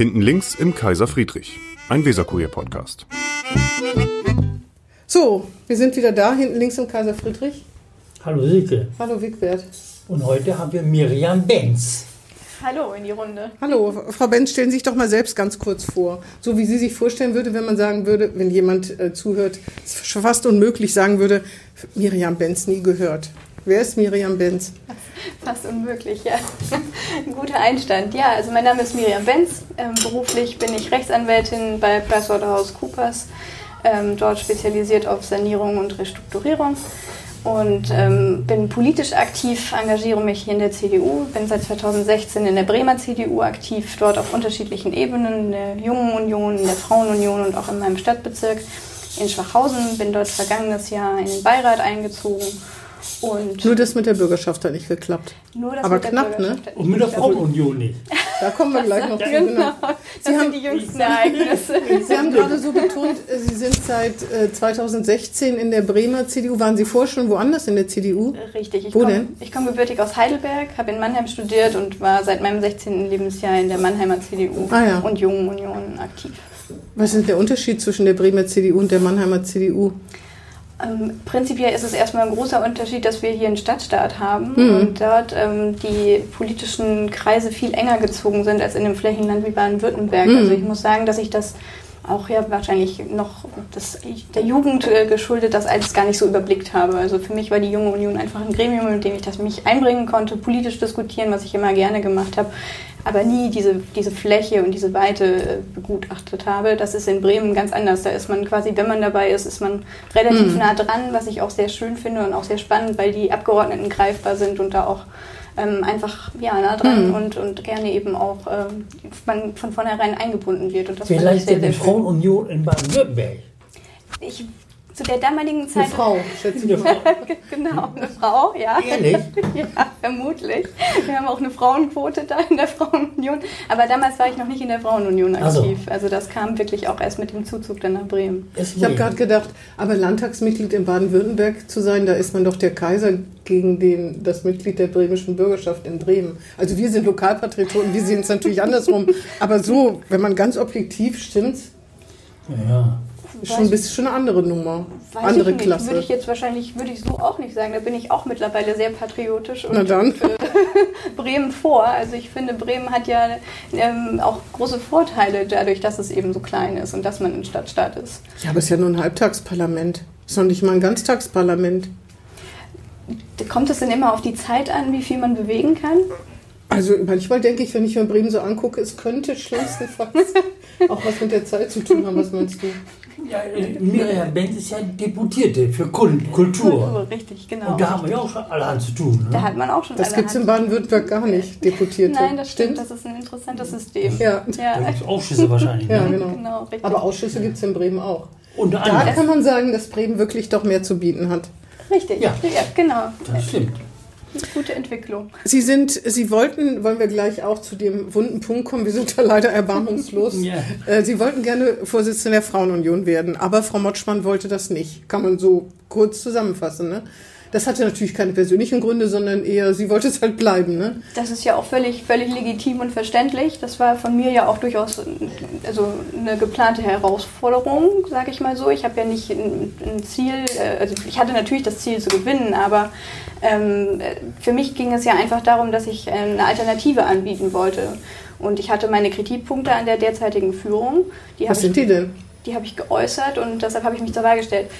Hinten links im Kaiser Friedrich, ein Weserkurier-Podcast. So, wir sind wieder da, hinten links im Kaiser Friedrich. Hallo Silke. Hallo Wigbert. Und heute haben wir Miriam Benz. Hallo in die Runde. Hallo, Frau Benz, stellen Sie sich doch mal selbst ganz kurz vor. So wie sie sich vorstellen würde, wenn man sagen würde, wenn jemand äh, zuhört, ist fast unmöglich sagen würde, Miriam Benz nie gehört. Wer ist Miriam Benz? Fast unmöglich, ja. Guter Einstand. Ja, also mein Name ist Miriam Benz. Ähm, beruflich bin ich Rechtsanwältin bei PricewaterhouseCoopers, ähm, dort spezialisiert auf Sanierung und Restrukturierung. Und ähm, bin politisch aktiv, engagiere mich hier in der CDU, bin seit 2016 in der Bremer CDU aktiv, dort auf unterschiedlichen Ebenen, in der Jungen Union, in der Frauenunion und auch in meinem Stadtbezirk in Schwachhausen, bin dort vergangenes Jahr in den Beirat eingezogen und nur das mit der Bürgerschaft hat nicht geklappt. Nur das Aber mit knapp, der ne? Und mit der Frauenunion nicht. Da kommen wir gleich noch zu. Genau, Genau. das Sie haben- sind die jüngsten Ereignisse. Sie haben gerade so betont, äh, Sie sind seit äh, 2016 in der Bremer CDU. Waren Sie vorher schon woanders in der CDU? Richtig, ich Wo komme denn? ich komm gebürtig aus Heidelberg, habe in Mannheim studiert und war seit meinem 16. Lebensjahr in der Mannheimer CDU Ah ja. und Jungen Union aktiv. Was ist der Unterschied zwischen der Bremer CDU und der Mannheimer CDU? Ähm, prinzipiell ist es erstmal ein großer Unterschied, dass wir hier einen Stadtstaat haben Mhm. und dort ähm, die politischen Kreise viel enger gezogen sind als in einem Flächenland wie Baden-Württemberg. Mhm. Also ich muss sagen, dass ich das auch ja wahrscheinlich noch das, der Jugend äh, geschuldet, das alles gar nicht so überblickt habe. Also für mich war die Junge Union einfach ein Gremium, mit dem ich das mich einbringen konnte, politisch diskutieren, was ich immer gerne gemacht habe, aber nie diese, diese Fläche und diese Weite äh, begutachtet habe. Das ist in Bremen ganz anders. Da ist man quasi, wenn man dabei ist, ist man relativ Mhm. nah dran, was ich auch sehr schön finde und auch sehr spannend, weil die Abgeordneten greifbar sind und da auch ähm, einfach ja, nah dran Mhm. und, und gerne eben auch ähm, man von vornherein eingebunden wird. Und das Vielleicht sehr, ja sehr die schön. Frauenunion in Baden-Württemberg. Ich, zu der damaligen Eine Zeit. Frau, schätze ich Eine genau, eine Frau, ja. Ehrlich? Ja, vermutlich. Wir haben auch eine Frauenquote da in der Frauenunion. Aber damals war ich noch nicht in der Frauenunion aktiv. Also das kam wirklich auch erst mit dem Zuzug dann nach Bremen. Ich habe gerade gedacht, aber Landtagsmitglied in Baden-Württemberg zu sein, da ist man doch der Kaiser gegen den, das Mitglied der bremischen Bürgerschaft in Bremen. Also wir sind Lokalpatrioten, wir sehen es natürlich andersrum. Aber so, wenn man ganz objektiv stimmt, Ja. Ist schon ein bisschen schon eine andere Nummer. Weiß andere ich nicht. Klasse. Würde ich jetzt wahrscheinlich, würde ich so auch nicht sagen. Da bin ich auch mittlerweile sehr patriotisch und Na dann. für Bremen vor. Also ich finde, Bremen hat ja ähm, auch große Vorteile dadurch, dass es eben so klein ist und dass man ein Stadtstaat ist. Ja, aber es ist ja nur ein Halbtagsparlament. Ist noch nicht mal ein Ganztagsparlament. Kommt es denn immer auf die Zeit an, wie viel man bewegen kann? Also manchmal denke ich, wenn ich mir Bremen so angucke, es könnte schlimmstenfalls auch was mit der Zeit zu tun haben. Was meinst du? Ja äh, Miriam Benz ist ja Deputierte für Kult, Kultur. richtig, genau. Und da haben wir ja auch schon allerhand zu tun. Da Ne? hat man auch schon Das gibt es in Baden-Württemberg gar nicht, Deputierte. Nein, das stimmt. Das ist ein interessantes System. Ja. Da Ja, gibt es Ausschüsse wahrscheinlich. Ja, ne? genau. genau. Aber Ausschüsse gibt es in Bremen auch. Unter Da kann man sagen, dass Bremen wirklich doch mehr zu bieten hat. richtig, Ja. ja, genau. Das stimmt. Gute Entwicklung. Sie sind, Sie wollten, wollen wir gleich auch zu dem wunden Punkt kommen, wir sind da leider erbarmungslos. Ja. Äh, Sie wollten gerne Vorsitzende der Frauenunion werden, aber Frau Motschmann wollte das nicht. Kann man so kurz zusammenfassen, ne? Das hatte natürlich keine persönlichen Gründe, sondern eher, sie wollte es halt bleiben, ne? Das ist ja auch völlig, völlig legitim und verständlich. Das war von mir ja auch durchaus also eine geplante Herausforderung, sage ich mal so. Ich habe ja nicht ein, ein Ziel, äh, also ich hatte natürlich das Ziel zu gewinnen, aber ähm, für mich ging es ja einfach darum, dass ich äh, eine Alternative anbieten wollte. Und ich hatte meine Kritikpunkte an der derzeitigen Führung. Die Was sind ich, die denn? die habe ich geäußert und deshalb habe ich mich zur Wahl gestellt.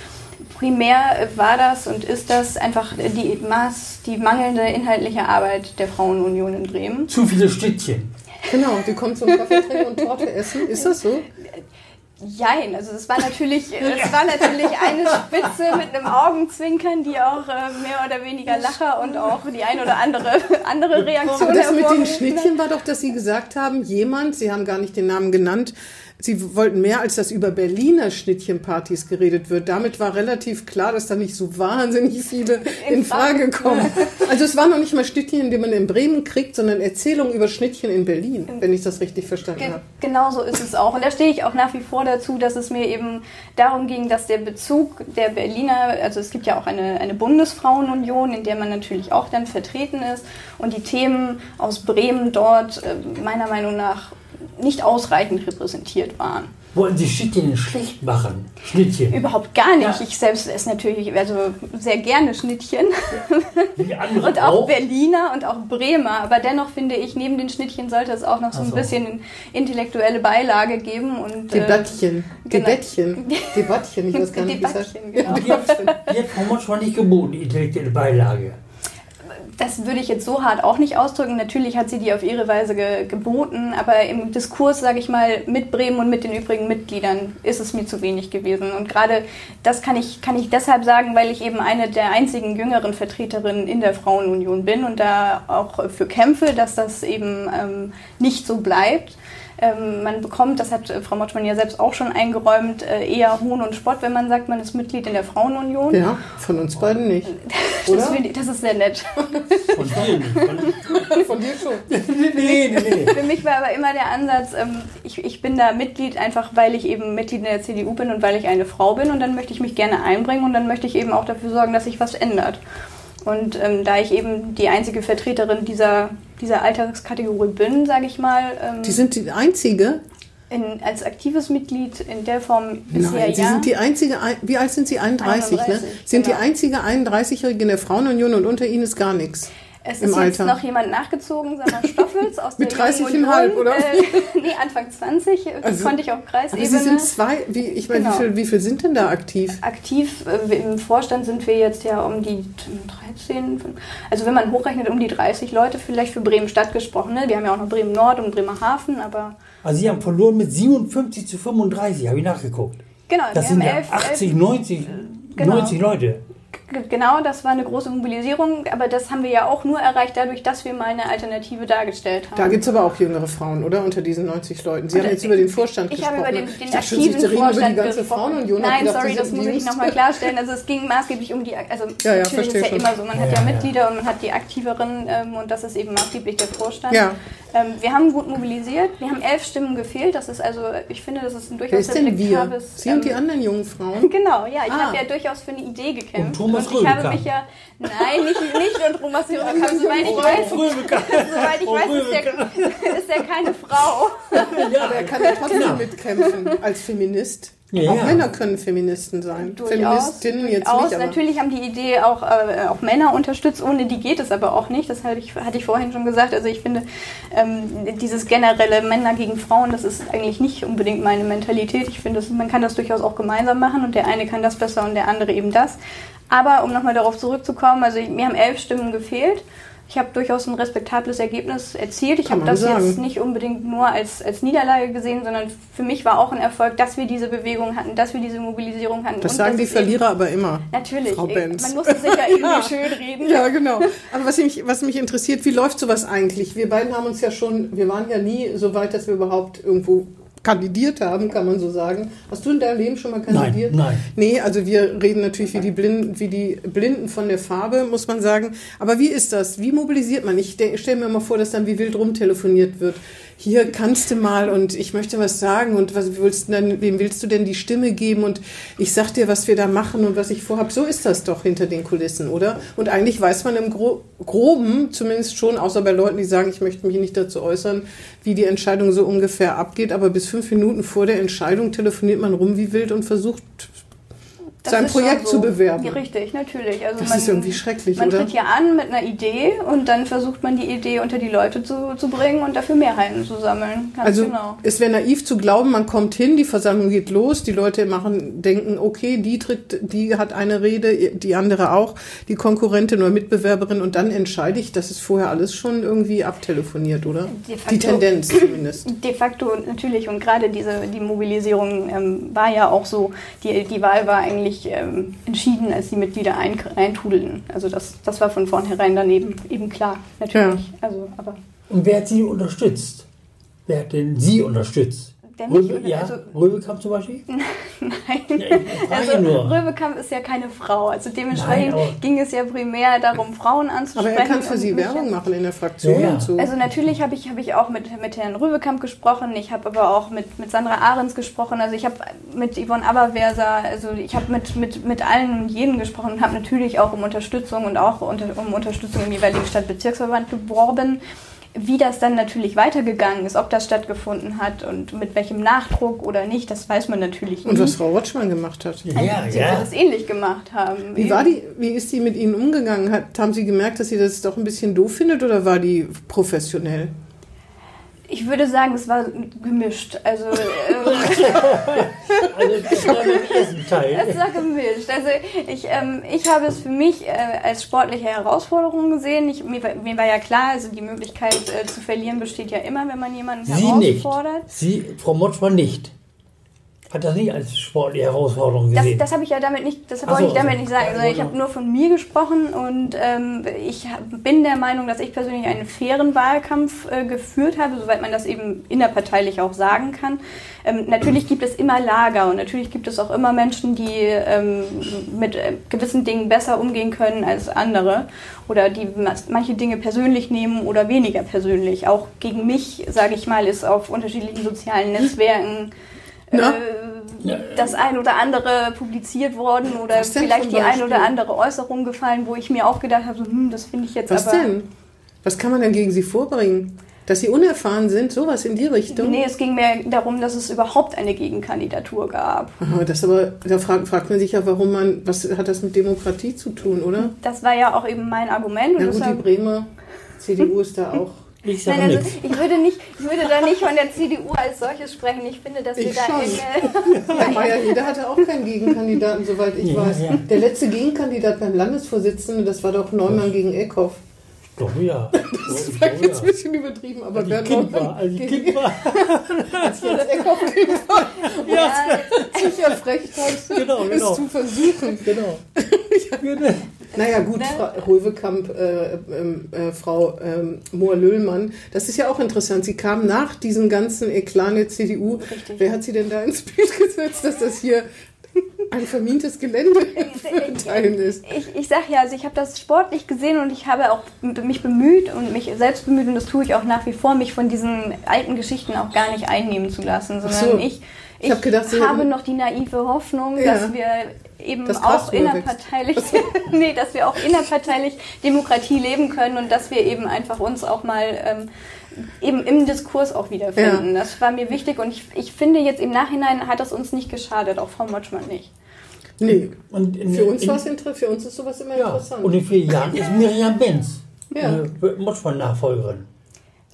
Primär war das und ist das einfach die, Maß, die mangelnde inhaltliche Arbeit der Frauenunion in Bremen. Zu viele Stückchen. Genau, die kommt zum Kaffee trinken und Torte essen. Ist das so? Jein, also es war natürlich, es war natürlich eine Spitze mit einem Augenzwinkern, die auch äh, mehr oder weniger Lacher und auch die ein oder andere andere Reaktion Das mit den. Schnittchen war doch, dass Sie gesagt haben, jemand, Sie haben gar nicht den Namen genannt, Sie wollten mehr, als dass über Berliner Schnittchenpartys geredet wird. Damit war relativ klar, dass da nicht so wahnsinnig viele in Frage kommen. Also es war noch nicht mal Schnittchen, die man in Bremen kriegt, sondern Erzählungen über Schnittchen in Berlin, wenn ich das richtig verstanden Ge habe. genau so ist es auch. Und da stehe ich auch nach wie vor dazu, dass es mir eben darum ging, dass der Bezug der Berliner, also es gibt ja auch eine, eine Bundesfrauenunion, in der man natürlich auch dann vertreten ist und die Themen aus Bremen dort äh, meiner Meinung nach nicht ausreichend repräsentiert waren. Wollen Sie Schnittchen schlecht machen? Schnittchen. Überhaupt gar nicht. Ja. Ich selbst esse natürlich also sehr gerne Schnittchen. Wie andere Und auch Berliner und auch Bremer. Aber dennoch finde ich, neben den Schnittchen sollte es auch noch so Ach ein so. bisschen intellektuelle Beilage geben. Und, äh, Debattchen. genau. Debattchen. Debattchen, ich weiß gar nicht, wie es heißt. Debattchen, genau. Die hat, Frau Motschmann nicht geboten, die intellektuelle Beilage. Das würde ich jetzt so hart auch nicht ausdrücken. Natürlich hat sie die auf ihre Weise ge geboten, aber im Diskurs, sage ich mal, mit Bremen und mit den übrigen Mitgliedern ist es mir zu wenig gewesen. Und gerade das kann ich, kann ich deshalb sagen, weil ich eben eine der einzigen jüngeren Vertreterinnen in der Frauenunion bin und da auch für kämpfe, dass das eben ähm, nicht so bleibt. Ähm, man bekommt, das hat äh, Frau Mottmann ja selbst auch schon eingeräumt, äh, eher Hohn und Spott, wenn man sagt, man ist Mitglied in der Frauenunion. Ja, von uns beiden nicht. Das, ich, das ist sehr nett. Von dir nicht. Von, Von dir schon. nee, nee, nee. Für mich war aber immer der Ansatz, ähm, ich, ich bin da Mitglied einfach, weil ich eben Mitglied in der CDU bin und weil ich eine Frau bin und dann möchte ich mich gerne einbringen und dann möchte ich eben auch dafür sorgen, dass sich was ändert. Und ähm, da ich eben die einzige Vertreterin dieser, dieser Alterskategorie bin, sage ich mal, ähm, Die sind die einzige? in, als aktives Mitglied in der Form bisher Nein, Sie ja. sind die einzige, ein- wie alt sind Sie? 31, ne? 31, Sind genau. die einzige 31-Jährige in der Frauenunion und unter Ihnen ist gar nichts. Es ist jetzt Alter. noch jemand nachgezogen, Sandra Stoffels aus Mit der Jungen 30,5 Union. oder? Äh, nee, Anfang 20 äh, Also- konnte ich auf Aber Kreisebene. Sie sind zwei, wie, ich meine, Genau. wie, viel, wie viel sind denn da aktiv? aktiv. Äh, Im Vorstand sind wir jetzt ja um die 13, also wenn man hochrechnet, um die 30 Leute vielleicht für Bremen-Stadt gesprochen. Ne? Wir haben ja auch noch Bremen-Nord und Bremerhaven, aber Also Sie haben verloren mit 57 zu 35, habe ich nachgeguckt. genau, Das wir sind haben ja elf, 80, elf, 90, Genau. 90 Leute. Genau, das war eine große Mobilisierung, aber das haben wir ja auch nur erreicht dadurch, dass wir mal eine Alternative dargestellt haben. Da gibt es aber auch jüngere Frauen, oder? Unter diesen 90 Leuten. Sie haben Oder- jetzt über den Vorstand Ich gesprochen. habe über den, den Ich schon, aktiven reden Vorstand über die ganze gesprochen. Frauenunion. Nein, gedacht, sorry, das muss ich nochmal klarstellen. Also es ging maßgeblich um die, also Ja, ja, natürlich ist ja schon. immer so, man hat Ja, ja, ja. Mitglieder und man hat die aktiveren ähm, und das ist eben maßgeblich der Vorstand. Ja. Ähm, wir haben gut mobilisiert, wir haben elf Stimmen gefehlt. Das ist also, ich finde, das ist ein durchaus Wer ist denn wir? Sie und die ähm, anderen jungen Frauen? Genau, ja, ich Ah. habe ja durchaus für eine Idee gekämpft. Und Thomas ich habe mich ja, nein, nicht, nicht und Thomas Röbekamp, soweit ich weiß, soweit ich weiß, ist der, ist der keine Frau. Aber er kann ja trotzdem mitkämpfen als Feminist. Ja, auch ja. Männer können Feministen sein. Durchaus, Feministinnen jetzt durchaus. nicht, aber Natürlich haben die Idee auch, äh, auch Männer unterstützt, ohne die geht es aber auch nicht. Das hatte ich, hatte ich vorhin schon gesagt. Also ich finde, ähm, dieses generelle Männer gegen Frauen, das ist eigentlich nicht unbedingt meine Mentalität. Ich finde, man kann das durchaus auch gemeinsam machen und der eine kann das besser und der andere eben das. Aber um nochmal darauf zurückzukommen, also mir haben elf Stimmen gefehlt. Ich habe durchaus ein respektables Ergebnis erzielt. Ich habe das sagen. jetzt nicht unbedingt nur als, als Niederlage gesehen, sondern für mich war auch ein Erfolg, dass wir diese Bewegung hatten, dass wir diese Mobilisierung hatten. das sagen die es eben- Verlierer aber immer. Natürlich, Frau Benz. man muss es sich ja irgendwie schön reden. Ja, genau. Aber was mich, was mich interessiert, wie läuft sowas eigentlich? Wir beiden haben uns ja schon, wir waren ja nie so weit, dass wir überhaupt irgendwo kandidiert haben, kann man so sagen. Hast du in deinem Leben schon mal kandidiert? Nein, nein. Nee, also wir reden natürlich wie die Blinden, wie die Blinden von der Farbe, muss man sagen. Aber wie ist das? Wie mobilisiert man? Ich stelle mir mal vor, dass dann wie wild rumtelefoniert wird. Hier kannst du mal und ich möchte was sagen und was willst du denn, wem willst du denn die Stimme geben und ich sag dir, was wir da machen und was ich vorhab. So ist das doch hinter den Kulissen, oder? Und eigentlich weiß man im Gro Groben zumindest schon, außer bei Leuten, die sagen, ich möchte mich nicht dazu äußern, wie die Entscheidung so ungefähr abgeht, aber bis fünf Minuten vor der Entscheidung telefoniert man rum wie wild und versucht Das sein Projekt so. zu bewerben. Ja, richtig, natürlich. Also Das man, ist irgendwie schrecklich, Man oder? tritt ja an mit einer Idee und dann versucht man die Idee unter die Leute zu, zu bringen und dafür Mehrheiten zu sammeln. Ganz Also genau. es wäre naiv zu glauben, man kommt hin, die Versammlung geht los, die Leute machen, denken, okay, die tritt, die hat eine Rede, die andere auch, die Konkurrentin oder Mitbewerberin und dann entscheide ich, das ist vorher alles schon irgendwie abtelefoniert, oder? De facto- Die Tendenz zumindest. De facto natürlich und gerade diese die Mobilisierung ähm, war ja auch so, die, die Wahl war eigentlich ähm, entschieden, als die Mitglieder ein, eintrudelten. Also das, das war von vornherein daneben eben klar, natürlich. Also, aber Und wer hat Sie unterstützt? Wer hat denn Sie unterstützt? Mich Röbe, ja, also- Röbekamp zum Beispiel? nein. Ja, Also nur. Röbekamp ist ja keine Frau. Also dementsprechend Nein, ging es ja primär darum, Frauen anzusprechen. Aber er kann für Sie Werbung machen in der Fraktion Ja, so. Also natürlich habe ich, hab ich auch mit, mit Herrn Röbekamp gesprochen, ich habe aber auch mit, mit Sandra Ahrens gesprochen, also ich habe mit Yvonne Aberwerser, also ich habe mit, mit, mit allen und jeden gesprochen und habe natürlich auch um Unterstützung und auch unter, um Unterstützung im jeweiligen Stadtbezirksverband geworben. Wie das dann natürlich weitergegangen ist, ob das stattgefunden hat und mit welchem Nachdruck oder nicht, das weiß man natürlich Und nie. was Frau Rotschmann gemacht hat. Ja, Sie wird ja. es ähnlich gemacht haben. Wie war die, wie ist die mit Ihnen umgegangen? Hat, haben Sie gemerkt, dass sie das doch ein bisschen doof findet oder war die professionell? Ich würde sagen, es war gemischt. Also äh, Also Teil. es war gemischt. Also ich, ähm, ich habe es für mich äh, als sportliche Herausforderung gesehen. Ich, mir, war- mir war ja klar, also die Möglichkeit äh, zu verlieren besteht ja immer, wenn man jemanden Sie nicht. herausfordert. Sie, Frau Motschmann nicht. Hat das nicht als sportliche Herausforderung Das, gesehen. das habe ich ja damit nicht, das wollte so, ich damit also, nicht sagen, sondern ich genau. habe nur von mir gesprochen und ähm, ich bin der Meinung, dass ich persönlich einen fairen Wahlkampf äh, geführt habe, soweit man das eben innerparteilich auch sagen kann. Ähm, natürlich gibt es immer Lager und natürlich gibt es auch immer Menschen, die ähm, mit äh, gewissen Dingen besser umgehen können als andere oder die manche Dinge persönlich nehmen oder weniger persönlich. Auch gegen mich, sage ich mal, ist auf unterschiedlichen sozialen Netzwerken Na? äh, das ein oder andere publiziert worden oder Was vielleicht die ein oder andere Äußerung gefallen, wo ich mir auch gedacht habe, so, hm, das finde ich jetzt Was aber. denn? Was kann man denn gegen sie vorbringen? Dass sie unerfahren sind, sowas in die Richtung? Nee, es ging mir darum, dass es überhaupt eine Gegenkandidatur gab. Aha, das aber, da fragt, fragt man sich ja, warum man, was hat das mit Demokratie zu tun, oder? Das war ja auch eben mein Argument. Und Na gut, die Bremer CDU ist da auch. Ich sage Nein, also nichts. ich würde, nicht, ich würde da nicht von der CDU als solches sprechen. Ich finde, dass wir Ich da schon. Herr Mayer-Heder hatte auch keinen Gegenkandidaten, soweit ich Ja, weiß. ja. Der letzte Gegenkandidat beim Landesvorsitzenden, das war doch Neumann gegen Eckhoff. Ich glaube ja. Das war glaube, jetzt ein ja. bisschen übertrieben, aber Bernd Kind war, Neumann als ich gegen Kind war. als Jens Eckhoff Kind war, Ja, sicher Frechheit, Genau, genau. es zu versuchen. genau. Naja gut, Ne? Fra Hoevekamp, äh, ähm, äh, Frau ähm, Mohr-Löhlmann, das ist ja auch interessant. Sie kam nach diesem ganzen Eklat der CDU. Richtig. Wer hat sie denn da ins Bild gesetzt, dass das hier ein vermintes Gelände in Teilen ist? Ich, ich sage ja, also ich habe das sportlich gesehen und ich habe auch mich bemüht und mich selbst bemüht und das tue ich auch nach wie vor, mich von diesen alten Geschichten auch gar nicht einnehmen zu lassen, sondern so. ich, Ich hab gedacht, habe noch die naive Hoffnung, Ja. dass wir eben Das auch innerparteilich, nee, dass wir auch innerparteilich Demokratie leben können und dass wir eben einfach uns auch mal ähm, eben im Diskurs auch wiederfinden. Das war mir wichtig und ich, ich finde jetzt im Nachhinein hat das uns nicht geschadet, auch Frau Motschmann nicht. Nee, Und in, für uns, in, inter für uns ist sowas immer ja, interessant. und in vier Jahren ist Miriam Benz Ja. äh, Motschmann-Nachfolgerin.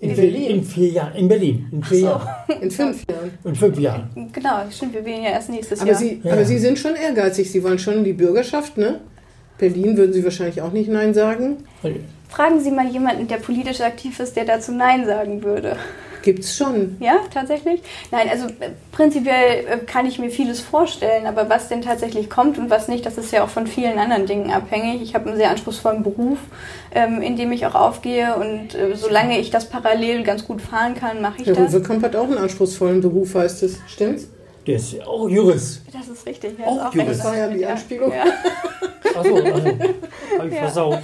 In vier- Berlin, In vier Jahren. In Berlin. In vier Jahren. in fünf Jahren. In fünf Jahren. Genau, stimmt, wir wählen ja erst nächstes Aber Jahr. Sie, Ja. aber Sie sind schon ehrgeizig. Sie wollen schon die Bürgerschaft, ne? Berlin würden Sie wahrscheinlich auch nicht Nein sagen. Fragen Sie mal jemanden, der politisch aktiv ist, der dazu Nein sagen würde. Gibt's schon. Ja, tatsächlich? Nein, also äh, prinzipiell äh, kann ich mir vieles vorstellen, aber was denn tatsächlich kommt und was nicht, das ist ja auch von vielen anderen Dingen abhängig. Ich habe einen sehr anspruchsvollen Beruf, ähm, in dem ich auch aufgehe und äh, solange ich das parallel ganz gut fahren kann, mache ich Herr das. Rüwekamp hat auch einen anspruchsvollen Beruf, heißt es. Stimmt's? Der ist auch Jurist. Das ist richtig. Ja, Auch ist auch Jurist. Das war ja die Ja. Anspielung. Ja, Achso, also, hab ich Ja. versaut.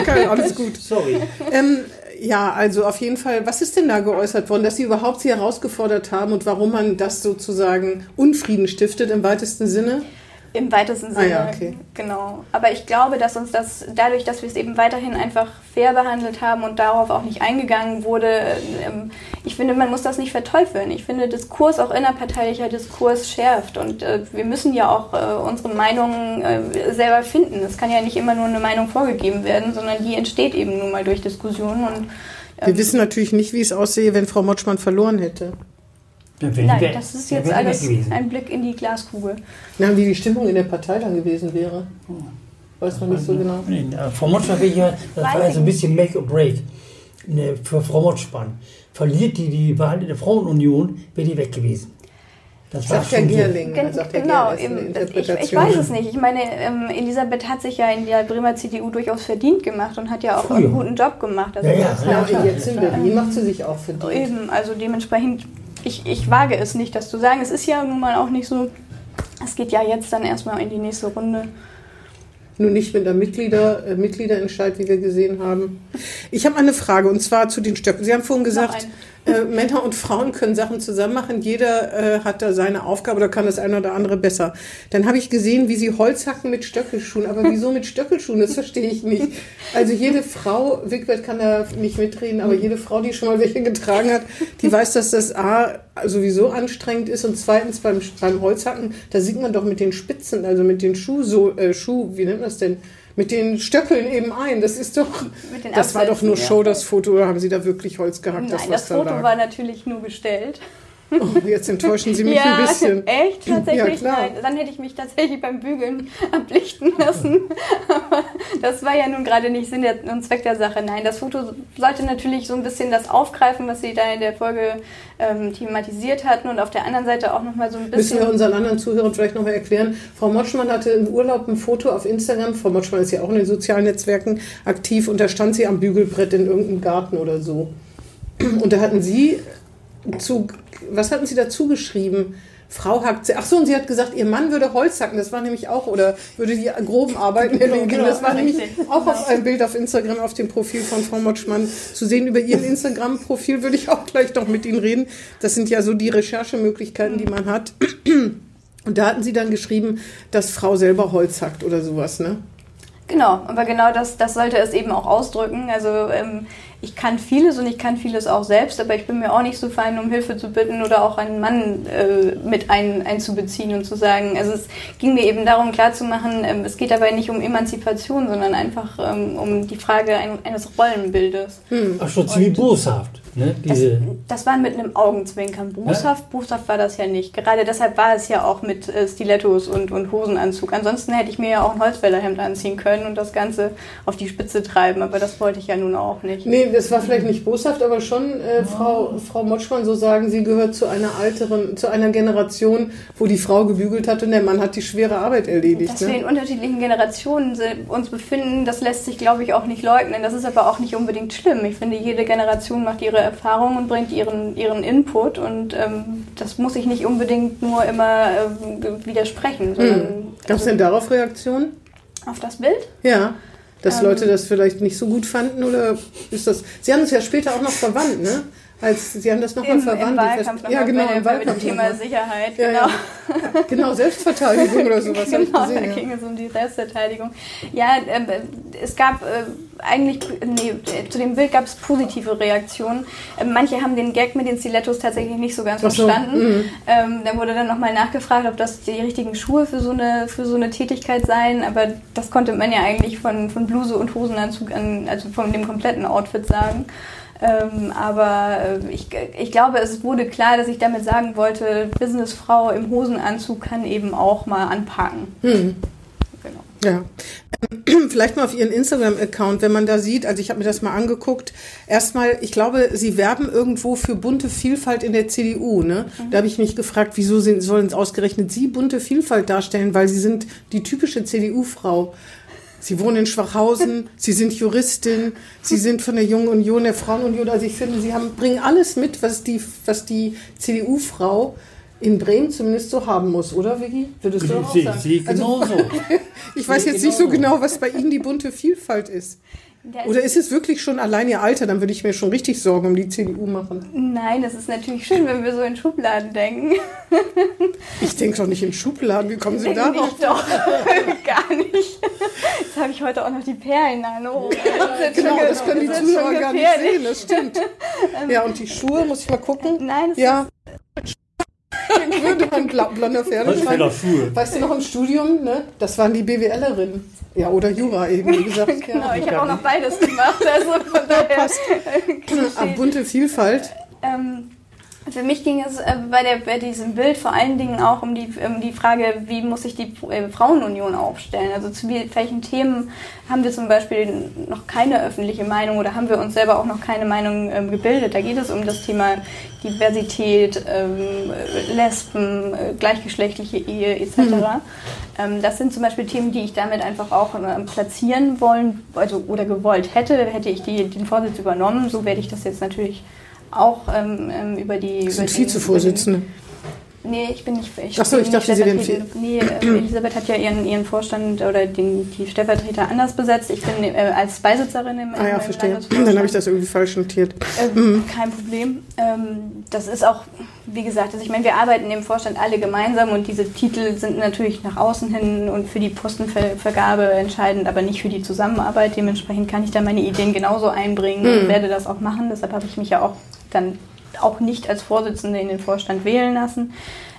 Okay, alles gut. Sorry. Ähm, ja, also auf jeden Fall, was ist denn da geäußert worden, dass Sie überhaupt Sie herausgefordert haben und warum man das sozusagen Unfrieden stiftet im weitesten Sinne? Im weitesten Ah Sinne. ja, okay. Genau. Aber ich glaube, dass uns das dadurch, dass wir es eben weiterhin einfach fair behandelt haben und darauf auch nicht eingegangen wurde, ähm, ich finde, man muss das nicht verteufeln. Ich finde, Diskurs, auch innerparteilicher Diskurs schärft und äh, wir müssen ja auch äh, unsere Meinungen äh, selber finden. Es kann ja nicht immer nur eine Meinung vorgegeben werden, sondern die entsteht eben nun mal durch Diskussionen und Wir wissen natürlich nicht, wie es aussehe, wenn Frau Motschmann verloren hätte. Nein, weg. das ist jetzt alles ein Blick in die Glaskugel. Na, wie die Stimmung in der Partei dann gewesen wäre. Weiß man nicht so genau. Äh, Frau Motschmann wäre ja, das war ja so ein bisschen Make or Break ne, für Frau Motschmann. Verliert die die Wahl in der Frauenunion, wäre die weg gewesen. Das war Sagt so. Gerling. Gen sagt Herr genau, das, ich, ich weiß es nicht. Ich meine, ähm, Elisabeth hat sich ja in der Bremer CDU durchaus verdient gemacht und hat ja auch Früher. einen guten Job gemacht. Also Ja, ja, Ja, jetzt in Berlin macht sie sich auch verdient. Eben, also dementsprechend, ich, ich wage es nicht, das zu sagen. Es ist ja nun mal auch nicht so. Es geht ja jetzt dann erstmal in die nächste Runde. Nur nicht mit einem Mitglieder, äh, Mitgliederentscheid, wie wir gesehen haben. Ich habe eine Frage und zwar zu den Stöcken. Sie haben vorhin gesagt, äh, Männer und Frauen können Sachen zusammen machen. Jeder äh, hat da seine Aufgabe oder kann das eine oder andere besser. Dann habe ich gesehen, wie sie Holz hacken mit Stöckelschuhen. Aber wieso mit Stöckelschuhen? Das verstehe ich nicht. Also jede Frau, Wigbert kann da nicht mitreden, aber jede Frau, die schon mal welche getragen hat, die weiß, dass das A sowieso anstrengend ist und zweitens beim, beim Holzhacken, da sieht man doch mit den Spitzen, also mit den Schuh, so, äh, Schuh, wie nennt man das denn? Mit den Stöckeln eben ein. Das ist doch, das war doch nur Show, das Foto, oder haben Sie da wirklich Holz gehackt? Nein, das, das Foto da war natürlich nur gestellt. Oh, jetzt enttäuschen Sie mich ja, ein bisschen. Echt? Tatsächlich? Ja, Nein, dann hätte ich mich tatsächlich beim Bügeln ablichten lassen. Aber das war ja nun gerade nicht Sinn und Zweck der Sache. Nein, das Foto sollte natürlich so ein bisschen das aufgreifen, was Sie da in der Folge ähm, thematisiert hatten und auf der anderen Seite auch nochmal so ein bisschen. Müssen wir unseren anderen Zuhörern vielleicht nochmal erklären. Frau Motschmann hatte im Urlaub ein Foto auf Instagram. Frau Motschmann ist ja auch in den sozialen Netzwerken aktiv und da stand sie am Bügelbrett in irgendeinem Garten oder so. Und da hatten Sie zu, was hatten Sie dazu geschrieben? Frau hackt, ach so, und sie hat gesagt, ihr Mann würde Holz hacken, das war nämlich auch, oder würde die groben Arbeiten genau, erledigen. Genau, das war nämlich auch auf einem Bild auf Instagram, auf dem Profil von Frau Motschmann zu sehen. Über ihren Instagram-Profil würde ich auch gleich noch mit Ihnen reden. Das sind ja so die Recherchemöglichkeiten, die man hat. Und da hatten Sie dann geschrieben, dass Frau selber Holz hackt oder sowas, ne? Genau, aber genau das, das sollte es eben auch ausdrücken. Also ähm, ich kann vieles und ich kann vieles auch selbst, aber ich bin mir auch nicht so fein, um Hilfe zu bitten oder auch einen Mann äh, mit ein, einzubeziehen und zu sagen. Also es ging mir eben darum klarzumachen, ähm, es geht dabei nicht um Emanzipation, sondern einfach ähm, um die Frage ein, eines Rollenbildes. Hm. Ach schon ziemlich boshaft. Ne? Diese das, das war mit einem Augenzwinkern. Boshaft, ja? boshaft war das ja nicht. Gerade deshalb war es ja auch mit äh, Stilettos und, und Hosenanzug. Ansonsten hätte ich mir ja auch ein Holzfällerhemd anziehen können und das Ganze auf die Spitze treiben, aber das wollte ich ja nun auch nicht. Nee, das war vielleicht nicht boshaft, aber schon, äh, Frau, Frau Motschmann, so sagen, sie gehört zu einer alteren, zu einer Generation, wo die Frau gebügelt hat und der Mann hat die schwere Arbeit erledigt. Dass ne? wir in unterschiedlichen Generationen uns befinden, das lässt sich, glaube ich, auch nicht leugnen. Das ist aber auch nicht unbedingt schlimm. Ich finde, jede Generation macht ihre Erfahrungen und bringt ihren, ihren Input und ähm, das muss ich nicht unbedingt nur immer äh, widersprechen. Hm. Gab es denn darauf Reaktionen? Auf das Bild? Ja. Dass ähm, Leute das vielleicht nicht so gut fanden oder ist das. Sie haben es ja später auch noch verwandt, ne? Als, Sie haben das nochmal verwandelt. Im Wahlkampf ja, genau, im Wahlkampf. Thema Sicherheit, genau. Ja, ja. Genau, Selbstverteidigung oder sowas. genau, gesehen, da ging es um die Selbstverteidigung. Ja, äh, es gab äh, eigentlich, nee, zu dem Bild gab es positive Reaktionen. Äh, manche haben den Gag mit den Stilettos tatsächlich nicht so ganz so, verstanden. Mhm. Ähm, da wurde dann nochmal nachgefragt, ob das die richtigen Schuhe für so, eine, für so eine Tätigkeit seien. Aber das konnte man ja eigentlich von, von Bluse und Hosenanzug an, also von dem kompletten Outfit sagen. Ähm, aber äh, ich, ich glaube, es wurde klar, dass ich damit sagen wollte, Businessfrau im Hosenanzug kann eben auch mal anpacken. Hm. Genau. Ja. Vielleicht mal auf Ihren Instagram-Account, wenn man da sieht, also ich habe mir das mal angeguckt. Erstmal, ich glaube, Sie werben irgendwo für bunte Vielfalt in der CDU. Ne? Mhm. Da habe ich mich gefragt, wieso sind, sollen ausgerechnet Sie bunte Vielfalt darstellen, weil Sie sind die typische CDU-Frau. Sie wohnen in Schwachhausen, Sie sind Juristin, Sie sind von der Jungen Union, der Frauenunion. Also ich finde, Sie haben, bringen alles mit, was die, was die CDU-Frau in Bremen zumindest so haben muss, oder Vicky? Würdest du auch sagen? Sie also, genauso. ich weiß jetzt nicht so genau, was bei Ihnen die bunte Vielfalt ist. Oder ist es wirklich schon allein ihr Alter? Dann würde ich mir schon richtig Sorgen um die CDU machen. Nein, das ist natürlich schön, wenn wir so in Schubladen denken. ich denke doch nicht in Schubladen. Wie kommen Sie darauf? Nicht doch, gar nicht. Jetzt habe ich heute auch noch die Perlen an. Oh, das genau, das können die Zuhörer gar nicht sehen. Das stimmt. Ja, und die Schuhe, muss ich mal gucken. Nein, das ja. ist würde man blonder Pferde Schuhe. Weißt du noch im Studium, ne? Das waren die BWLerinnen. Ja, oder Jura eben, wie gesagt. genau, ich habe auch noch beides gemacht. Also von daher. Passt. Ah, bunte Vielfalt. Ähm, für mich ging es äh, bei, der, bei diesem Bild vor allen Dingen auch um die, um die Frage, wie muss sich die äh, Frauenunion aufstellen? Also zu welchen Themen haben wir zum Beispiel noch keine öffentliche Meinung oder haben wir uns selber auch noch keine Meinung ähm, gebildet? Da geht es um das Thema Diversität, ähm, Lesben, äh, gleichgeschlechtliche Ehe etc. Mhm. Ähm, das sind zum Beispiel Themen, die ich damit einfach auch platzieren wollen, also oder gewollt hätte, hätte ich die, den Vorsitz übernommen. So werde ich das jetzt natürlich auch ähm, ähm, über die. Sind Vizevorsitzende. nee, ich bin nicht. Ich Ach so, bin ich dachte, Sie wären stellvertretend. Nee, äh, Elisabeth hat ja ihren, ihren Vorstand oder den, die Stellvertreter anders besetzt. Ich bin äh, als Beisitzerin im, Ah ja, verstehe. Dann habe ich das irgendwie falsch notiert. Ähm, Kein Problem. Ähm, das ist auch, wie gesagt, also ich meine, wir arbeiten im Vorstand alle gemeinsam und diese Titel sind natürlich nach außen hin und für die Postenvergabe entscheidend, aber nicht für die Zusammenarbeit. Dementsprechend kann ich da meine Ideen genauso einbringen und werde das auch machen. Deshalb habe ich mich ja auch dann auch nicht als Vorsitzende in den Vorstand wählen lassen.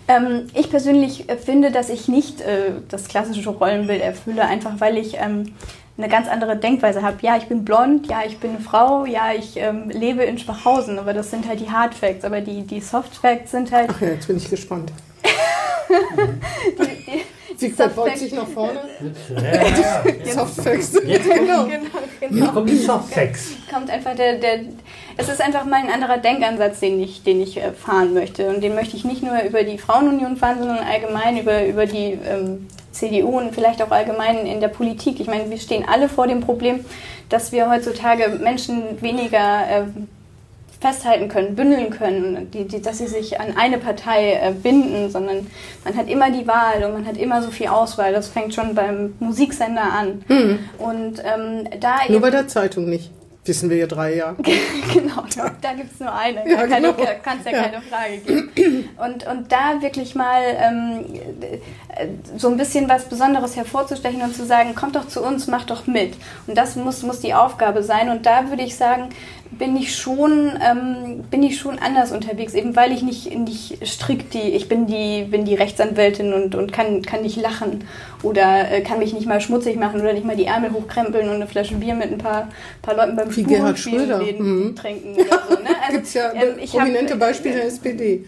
Ähm, ich persönlich äh, finde, dass ich nicht äh, das klassische Rollenbild erfülle, einfach weil ich ähm, eine ganz andere Denkweise habe. Ja, ich bin blond, ja, ich bin eine Frau, ja, ich ähm, lebe in Schwachhausen, aber das sind halt die Hard Facts, aber die, die Soft Facts sind halt. Ach ja, jetzt bin ich gespannt. Die, die, Siegfried beugt sich nach vorne. Ja. Softfacts. Jetzt genau. genau, Jetzt genau. kommt die Softfacts. kommt einfach der, der, es ist einfach mal ein anderer Denkansatz, den ich, den ich äh, fahren möchte. Und den möchte ich nicht nur über die Frauenunion fahren, sondern allgemein über, über die ähm, CDU und vielleicht auch allgemein in der Politik. Ich meine, wir stehen alle vor dem Problem, dass wir heutzutage Menschen weniger ähm, festhalten können, bündeln können, die, die, dass sie sich an eine Partei äh, binden, sondern man hat immer die Wahl und man hat immer so viel Auswahl. Das fängt schon beim Musiksender an. Und ähm, da Nur bei der Zeitung nicht. Wissen wir ja drei Jahre. genau, da, da gibt es nur eine. Ja, da kann genau. es ja, Ja. keine Frage geben. Und, und da wirklich mal ähm, äh, so ein bisschen was Besonderes hervorzustechen und zu sagen, kommt doch zu uns, macht doch mit. Und das muss, muss die Aufgabe sein. Und da würde ich sagen, bin ich schon, ähm, bin ich schon anders unterwegs, eben weil ich nicht, nicht strikt die, ich bin die, bin die Rechtsanwältin und, und kann, kann nicht lachen oder äh, kann mich nicht mal schmutzig machen oder nicht mal die Ärmel hochkrempeln und eine Flasche Bier mit ein paar, paar Leuten beim reden, Mhm. trinken oder so. Ne? Also, Gibt es ja ähm, ich hab- prominente Beispiele der SPD.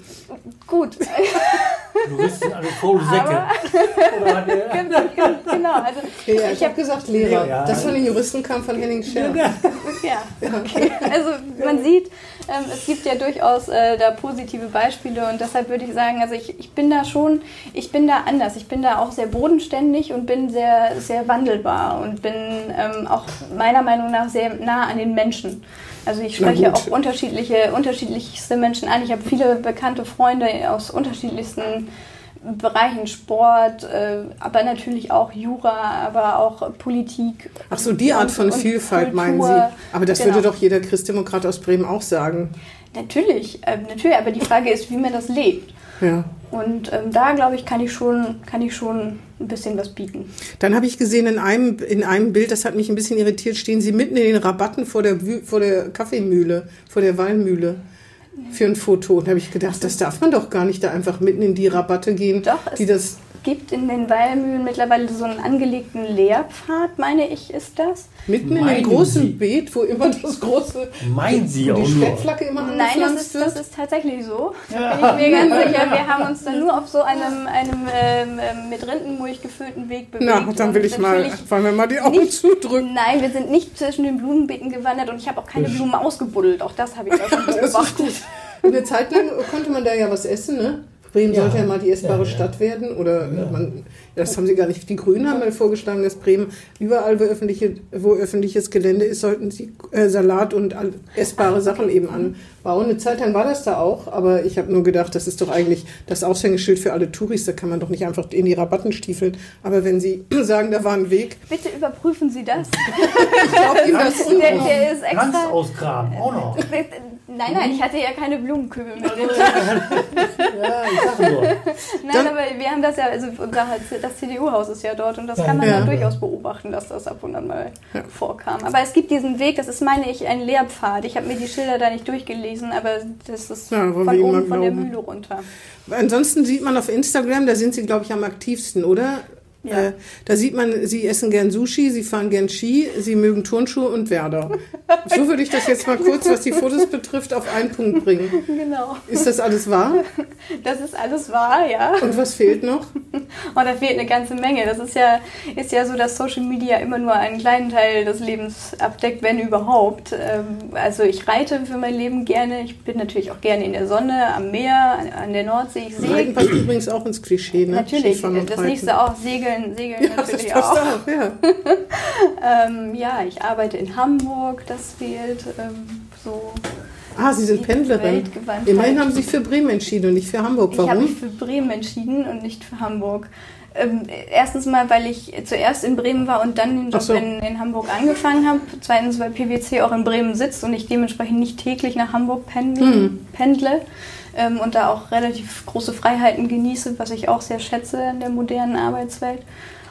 Gut, Juristen, alle faule Säcke. Der- genau. Also, Ja, ja, ich habe hab, gesagt Lehrer. Ja. Das von den Juristen kam von Henning Scher. ja, okay. Also man sieht, ähm, es gibt ja durchaus äh, da positive Beispiele und deshalb würde ich sagen, also ich, ich bin da schon, ich bin da anders. Ich bin da auch sehr bodenständig und bin sehr, sehr wandelbar und bin ähm, auch meiner Meinung nach sehr nah an den Menschen. Also ich spreche auch unterschiedliche, unterschiedlichste Menschen an. Ich habe viele bekannte Freunde aus unterschiedlichsten Bereichen, Sport, äh, aber natürlich auch Jura, aber auch Politik. Ach so, die Art von Vielfalt meinen Sie. Kultur. Aber das Genau. würde doch jeder Christdemokrat aus Bremen auch sagen. Natürlich, äh, natürlich, aber die Frage ist, wie man das lebt. Ja. Und ähm, da, glaube ich, kann ich, schon, kann ich schon ein bisschen was bieten. Dann habe ich gesehen in einem, in einem Bild, das hat mich ein bisschen irritiert, stehen Sie mitten in den Rabatten vor der, vor der Kaffeemühle, vor der Weinmühle für ein Foto. Und da habe ich gedacht, das darf man doch gar nicht da einfach mitten in die Rabatte gehen, Doch, die das gibt in den Weilmühlen mittlerweile so einen angelegten Lehrpfad, meine ich, ist das. mitten in Meinen dem großen Sie? Beet, wo immer das große, Meinen Sie auch die. Spätflagge immer Nein, das ist, das ist tatsächlich so. Da bin ich mir ganz sicher. Wir haben uns dann nur auf so einem, einem ähm, ähm, mit Rindenmulch gefüllten Weg bewegt. Na, dann will ich mal, wollen wir mal die Augen nicht- zudrücken. Nein, wir sind nicht zwischen den Blumenbeeten gewandert und ich habe auch keine Blumen ausgebuddelt. Auch das habe ich da schon beobachtet. Eine Zeit lang konnte man da ja was essen, ne? Bremen Ja. sollte ja mal die essbare Ja, ja. Stadt werden. Oder man, das haben sie gar nicht. Die Grünen haben mal vorgeschlagen, dass Bremen überall, wo, öffentliche, wo öffentliches Gelände ist, sollten sie äh, Salat und essbare Sachen eben anbauen. Eine Zeit lang war das da auch, aber ich habe nur gedacht, das ist doch eigentlich das Aushängeschild für alle Touris. Da kann man doch nicht einfach in die Rabatten stiefeln. Aber wenn Sie sagen, da war ein Weg, Bitte überprüfen Sie das. ich glaube Ihnen das Der, der ist Ganz extra. ausgraben, auch noch. Nein, nein, ich hatte ja keine Blumenkübel mit. Ja, ich sag nur. Nein, Dann- aber wir haben das ja, also unser, das CDU-Haus ist ja dort und das kann man Ja. ja. durchaus beobachten, dass das ab und an mal vorkam. Aber es gibt diesen Weg, das ist, meine ich, ein Lehrpfad. Ich habe mir die Schilder da nicht durchgelesen, aber das ist Ja, von oben von der. Mühle runter. Ansonsten sieht man auf Instagram, da sind Sie, glaube ich, am aktivsten, oder? Ja. Äh, da sieht man, Sie essen gern Sushi, Sie fahren gern Ski, Sie mögen Turnschuhe und Werder. So würde ich das jetzt mal kurz, was die Fotos betrifft, auf einen Punkt bringen. Genau. Ist das alles wahr? Das ist alles wahr, ja. Und was fehlt noch? Und da fehlt eine ganze Menge. Das ist ja, ist ja so, dass Social Media immer nur einen kleinen Teil des Lebens abdeckt, wenn überhaupt. Ähm, Also ich reite für mein Leben gerne. Ich bin natürlich auch gerne in der Sonne, am Meer, an- der Nordsee. Ich Reiten passt übrigens auch ins Klischee, ne? natürlich. Das nächste auch Segeln, Segeln Ja, das natürlich passt auch. auch, ja. Ähm, ja, ich arbeite in Hamburg. Das fehlt ähm, so. Ah, Sie sind Die Pendlerin. Immerhin haben Sie sich für Bremen entschieden und nicht für Hamburg. Ich habe Warum? mich für Bremen entschieden und nicht für Hamburg. Ähm, erstens mal, weil ich zuerst in Bremen war und dann den Job so. in, in Hamburg angefangen habe. Zweitens, weil PwC auch in Bremen sitzt und ich dementsprechend nicht täglich nach Hamburg pendel, Hm. pendle ähm, und da auch relativ große Freiheiten genieße, was ich auch sehr schätze in der modernen Arbeitswelt.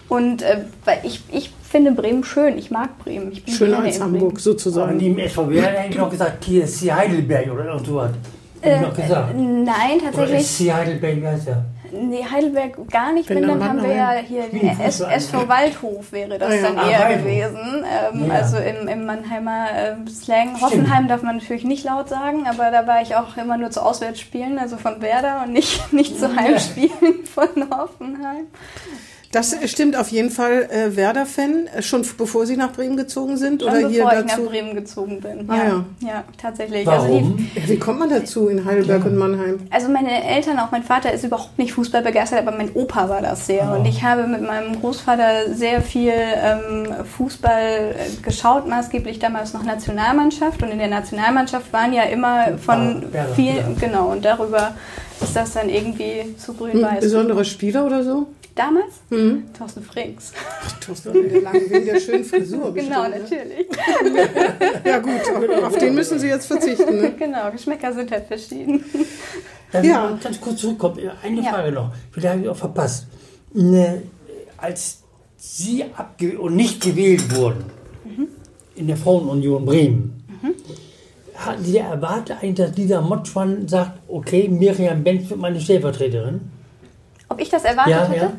Und äh, weil ich, ich finde Bremen schön, ich mag Bremen. Ich bin Schöner als in Hamburg, Bremen. Aber sozusagen. neben SVW hat er eigentlich noch gesagt, hier ist hier Heidelberg oder irgend so was. Hab ich Äh, noch gesagt. Nein, Oder tatsächlich. ist hier Heidelberg, wie heißt der? Nee, Heidelberg gar nicht. Wenn dann haben wir ja hier den. SV Waldhof wäre das Ah dann Ah, eher gewesen. Ähm. Also im, im Mannheimer ähm, Slang. Hoffenheim darf man natürlich nicht laut sagen, aber da war ich auch immer nur zu Auswärtsspielen, also von Werder und nicht, nicht zu Heimspielen von Hoffenheim. Das stimmt auf jeden Fall. Äh, Werder-Fan, äh, schon bevor Sie nach Bremen gezogen sind? Schon oder hier bevor ich dazu? nach Bremen gezogen bin. Ah, ja. ja. ja, tatsächlich. Also, die, Warum? Ja, Wie kommt man dazu in Heidelberg und Mannheim? Also meine Eltern, auch mein Vater ist überhaupt nicht Fußball begeistert, aber mein Opa war das sehr. Ah. Und ich habe mit meinem Großvater sehr viel ähm, Fußball äh, geschaut, maßgeblich damals noch Nationalmannschaft. Und in der Nationalmannschaft waren ja immer von Ah, ja. genau, und darüber ist das dann irgendwie zu Ein grün-weiß. besonderer Spieler oder so? Damals? Mhm. Thorsten Frings. Thorsten mit der langen, wegen der schönen Frisur. Genau, bestimmt, ne? natürlich. Ja gut, auf, den müssen Sie jetzt verzichten. Ne? genau, Geschmäcker sind halt verschieden. Darf Ja. ganz kurz zurückkommen? Eine Ja. Frage noch. Vielleicht habe ich auch verpasst. Ne, als Sie abge und nicht gewählt wurden in der Frauenunion Bremen, hatten Sie erwartet eigentlich, dass dieser Motschmann sagt, okay, Miriam Benz wird meine Stellvertreterin? Ob ich das erwartet Ja, hätte? ja.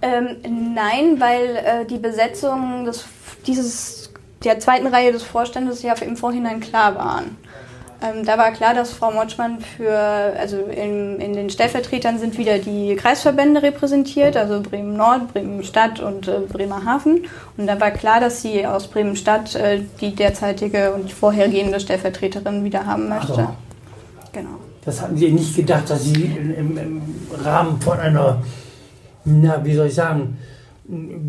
Ähm, nein, weil äh, die Besetzung des, dieses, der zweiten Reihe des Vorstandes ja im Vorhinein klar waren. Ähm, da war klar, dass Frau Motschmann für, also in, in den Stellvertretern sind wieder die Kreisverbände repräsentiert, also Bremen Nord, Bremen Stadt und äh, Bremerhaven. Und da war klar, dass sie aus Bremen Stadt äh, die derzeitige und vorhergehende Stellvertreterin wieder haben möchte. so. Genau. Das hatten Sie nicht gedacht, dass Sie im, im, im Rahmen von einer, na, wie soll ich sagen,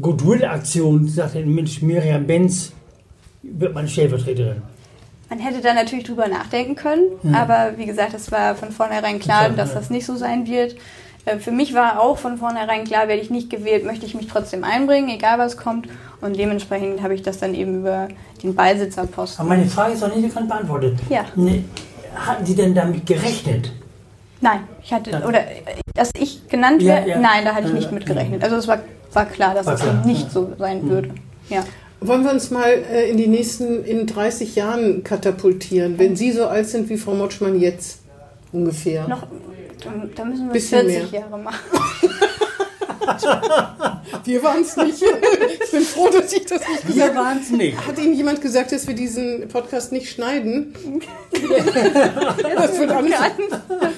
Goodwill-Aktion sagten, Mensch, Miriam Benz wird meine Stellvertreterin. Man hätte da natürlich drüber nachdenken können, aber wie gesagt, es war von vornherein klar, dass ja. das nicht so sein wird. Äh, Für mich war auch von vornherein klar, werde ich nicht gewählt, möchte ich mich trotzdem einbringen, egal was kommt. Und dementsprechend habe ich das dann eben über den Beisitzerposten. Aber meine Frage ist noch nicht ganz beantwortet. Ja. Ne, hatten Sie denn damit gerechnet? Nein, ich hatte, Ja. oder dass ich genannt Ja, werde, ja. nein, da hatte ich Ja, nicht mit ja. gerechnet. Also es war, war klar, dass es klar, nicht ja. so sein würde. Ja. Wollen wir uns mal äh, in die nächsten, in 30 Jahren katapultieren, wenn Sie so alt sind wie Frau Motschmann jetzt ungefähr? Noch, da- müssen wir Bisschen 40 mehr. Jahre machen. Wir waren es nicht. Ich bin froh, dass ich das nicht gesagt habe. waren es nicht. Hat Ihnen jemand gesagt, dass wir diesen Podcast nicht schneiden? das wird alles.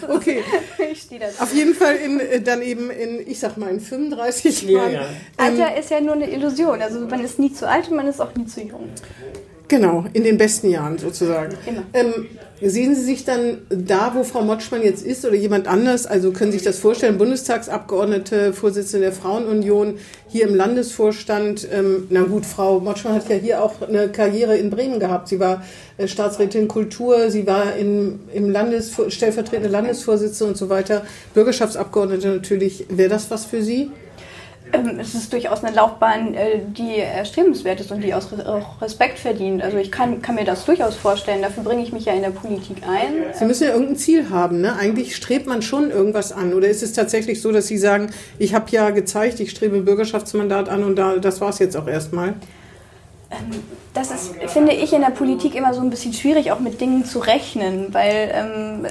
Okay, Ich stehe dazu. auf jeden Fall in, äh, dann eben in, ich sag mal, in 35 Ja, Jahren. ja. Alter ist ja nur eine Illusion. Also man ist nie zu alt und man ist auch nie zu jung. Genau, in den besten Jahren sozusagen. Genau. Ähm, sehen Sie sich dann da, wo Frau Motschmann jetzt ist oder jemand anders, also können Sie sich das vorstellen, Bundestagsabgeordnete, Vorsitzende der Frauenunion, hier im Landesvorstand, ähm, na gut, Frau Motschmann hat ja hier auch eine Karriere in Bremen gehabt. Sie war äh, Staatsrätin Kultur, sie war in, im Landes, stellvertretende Landesvorsitzende und so weiter, Bürgerschaftsabgeordnete natürlich. Wäre das was für Sie? Ähm, es ist durchaus eine Laufbahn, äh, die erstrebenswert ist und die auch Respekt verdient. Also ich kann, kann mir das durchaus vorstellen. Dafür bringe ich mich ja in der Politik ein. Sie müssen ja irgendein Ziel haben, ne? Eigentlich strebt man schon irgendwas an. Oder ist es tatsächlich so, dass Sie sagen, ich habe ja gezeigt, ich strebe ein Bürgerschaftsmandat an und da, das war es jetzt auch erstmal? Das ist, finde ich, in der Politik immer so ein bisschen schwierig, auch mit Dingen zu rechnen, weil ähm,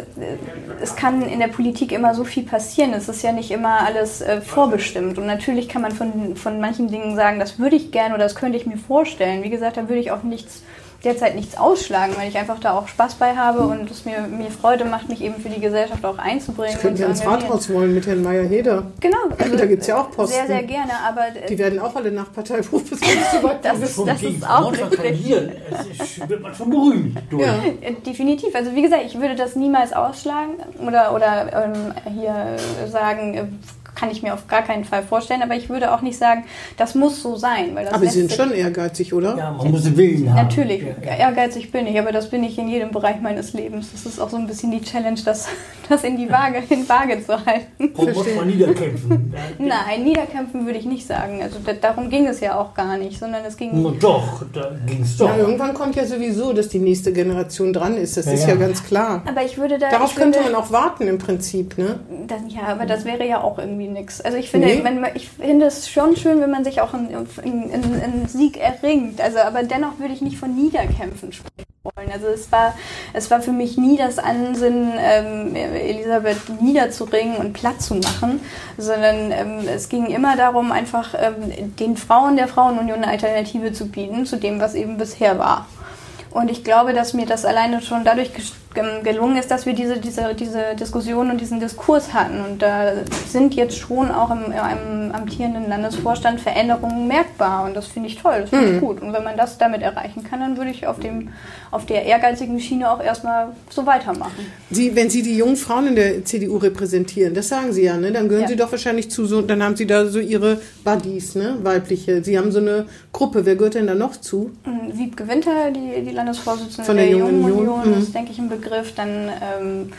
es kann in der Politik immer so viel passieren. Es ist ja nicht immer alles äh, vorbestimmt. Und natürlich kann man von, von manchen Dingen sagen, das würde ich gerne oder das könnte ich mir vorstellen. Wie gesagt, da würde ich auch nichts derzeit nichts ausschlagen, weil ich einfach da auch Spaß bei habe und es mir, mir Freude macht, mich eben für die Gesellschaft auch einzubringen. Und ja zu ins. Rathaus wollen mit Herrn Meyer-Heder. Genau. Da gibt's ja auch Posten. Sehr, sehr gerne, aber äh, Die werden auch alle nach Parteibuch bis nicht so weit das ist, Schon das ist auch kandidieren. Es wird man schon berühmt durch. Ja. Äh, Definitiv. Also wie gesagt, ich würde das niemals ausschlagen oder, oder ähm, hier sagen, äh, kann ich mir auf gar keinen Fall vorstellen. Aber ich würde auch nicht sagen, das muss so sein. Weil das Aber Sie sind schon ehrgeizig, oder? Ja, man muss Willen haben. Natürlich, Ja. ehrgeizig bin ich, aber das bin ich in jedem Bereich meines Lebens. Das ist auch so ein bisschen die Challenge, das, das in die Waage, in Waage zu halten. Warum muss man niederkämpfen? Nein, niederkämpfen würde ich nicht sagen. Also da, darum ging es ja auch gar nicht, sondern es ging. Na Doch, da ging es doch. Ja, irgendwann kommt ja sowieso, dass die nächste Generation dran ist. Das Ja, ist ja. ja ganz klar. Aber ich würde da. Darauf ich würde, könnte man auch warten im Prinzip, ne? Das, ja, aber das wäre ja auch irgendwie nix. Also ich finde, Nee. wenn man, ich finde es schon schön, wenn man sich auch einen, einen, einen Sieg erringt. Also, aber dennoch würde ich nicht von Niederkämpfen sprechen wollen. Also es war, es war für mich nie das Ansinnen, ähm, Elisabeth niederzuringen und platt zu machen, sondern ähm, es ging immer darum, einfach ähm, den Frauen der Frauenunion eine Alternative zu bieten zu dem, was eben bisher war. Und ich glaube, dass mir das alleine schon dadurch gelungen ist, dass wir diese, diese, diese Diskussion und diesen Diskurs hatten. Und da sind jetzt schon auch im, im amtierenden Landesvorstand Veränderungen merkbar. Und das finde ich toll, das finde ich gut. Und wenn man das damit erreichen kann, dann würde ich auf, dem, auf der ehrgeizigen Schiene auch erstmal so weitermachen. Sie, wenn Sie die jungen Frauen in der CDU repräsentieren, das sagen Sie ja, ne? Dann gehören Ja. Sie doch wahrscheinlich zu so, dann haben Sie da so Ihre Buddies, ne? Weibliche. Sie haben so eine Gruppe. Wer gehört denn da noch zu? Ähm, Wiebke Winter, die, die Landesvorsitzende Von der der, Jungen Jungen Union, Union, mhm. ist, denke ich, ein Begriff. Dann ähm,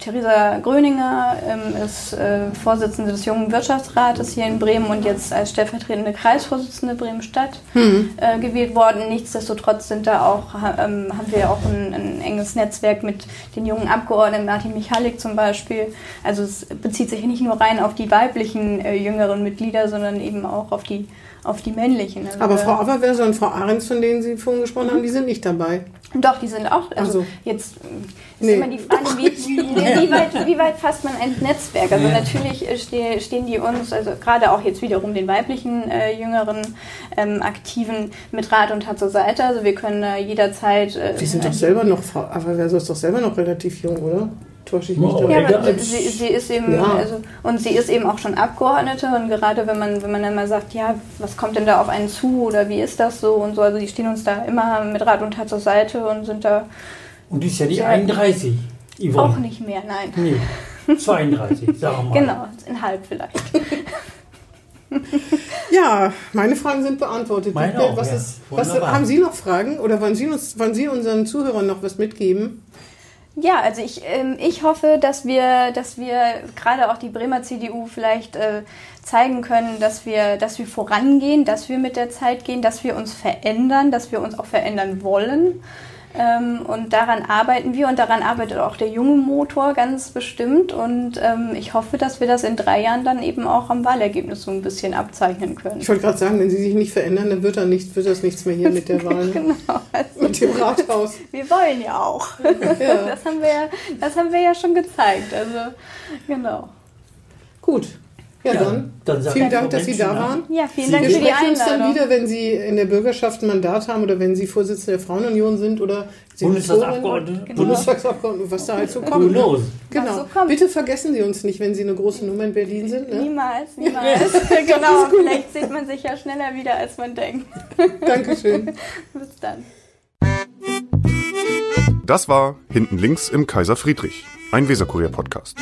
Theresa Gröninger ähm, ist äh, Vorsitzende des Jungen Wirtschaftsrates hier in Bremen und jetzt als stellvertretende Kreisvorsitzende Bremen-Stadt Mhm. äh, gewählt worden. Nichtsdestotrotz sind da auch, ähm, haben wir auch ein, ein enges Netzwerk mit den jungen Abgeordneten, Martin Michalik zum Beispiel. Also es bezieht sich nicht nur rein auf die weiblichen äh, jüngeren Mitglieder, sondern eben auch auf die, auf die männlichen. Also Aber Frau Averwerser und Frau Ahrens, von denen Sie vorhin gesprochen haben, die sind nicht dabei. Doch, die sind auch. Also Also. jetzt ähm, ist Nee. immer die Frage, wie, wie, weit, wie weit fasst man ein Netzwerk? Also Ja. natürlich äh, ste, stehen die uns, also gerade auch jetzt wiederum den weiblichen äh, jüngeren ähm, Aktiven mit Rat und Tat zur Seite. Also wir können äh, jederzeit. Äh, Sie sind doch selber noch, Frau Averwerser ist doch selber noch relativ jung, oder? Täusche ich mich Oh, da? Ja, sie, sie ist eben, Ja. also, und sie ist eben auch schon Abgeordnete und gerade wenn man, wenn man dann mal sagt, ja, was kommt denn da auf einen zu oder wie ist das so und so, also die stehen uns da immer mit Rat und Tat zur Seite und sind da Und die ist ja die Ja. 31, Yvonne. auch nicht mehr, nein. Nee, 32, sagen wir mal. Genau, in halb vielleicht. Ja, meine Fragen sind beantwortet. Meine auch, was ja. ist, was, haben Sie noch Fragen oder wollen Sie, uns, wollen Sie unseren Zuhörern noch was mitgeben? Ja, also ich, ähm, ich hoffe, dass wir, dass wir gerade auch die Bremer CDU vielleicht äh, zeigen können, dass wir, dass wir vorangehen, dass wir mit der Zeit gehen, dass wir uns verändern, dass wir uns auch verändern wollen. Ähm, und daran arbeiten wir und daran arbeitet auch der junge Motor ganz bestimmt. Und ähm, ich hoffe, dass wir das in drei Jahren dann eben auch am Wahlergebnis so ein bisschen abzeichnen können. Ich wollte gerade sagen, wenn Sie sich nicht verändern, dann wird, da nicht, wird das nichts mehr hier mit der Wahl, Genau. Also, mit dem Rathaus. wir wollen ja auch. Ja. Das, haben wir ja, das haben wir ja schon gezeigt. Also, genau. Gut, ja, Ja, dann, dann vielen Dank, dass Sie da waren. Ja, vielen Sie- Dank Wir für die sprechen uns dann Einladung. wieder, wenn Sie in der Bürgerschaft ein Mandat haben oder wenn Sie Vorsitzende der Frauenunion sind oder Bundestagsabgeordnete. Senatorin, Bundestagsabgeordnete, was da halt so kommt. ne? knows? Genau. Was so kommt. Bitte vergessen Sie uns nicht, wenn Sie eine große Nummer in Berlin sind. Ne? Niemals, niemals. genau, vielleicht sieht man sich ja schneller wieder, als man denkt. Dankeschön. Bis dann. Das war Hinten links im Kaiser Friedrich, ein Weserkurier-Podcast.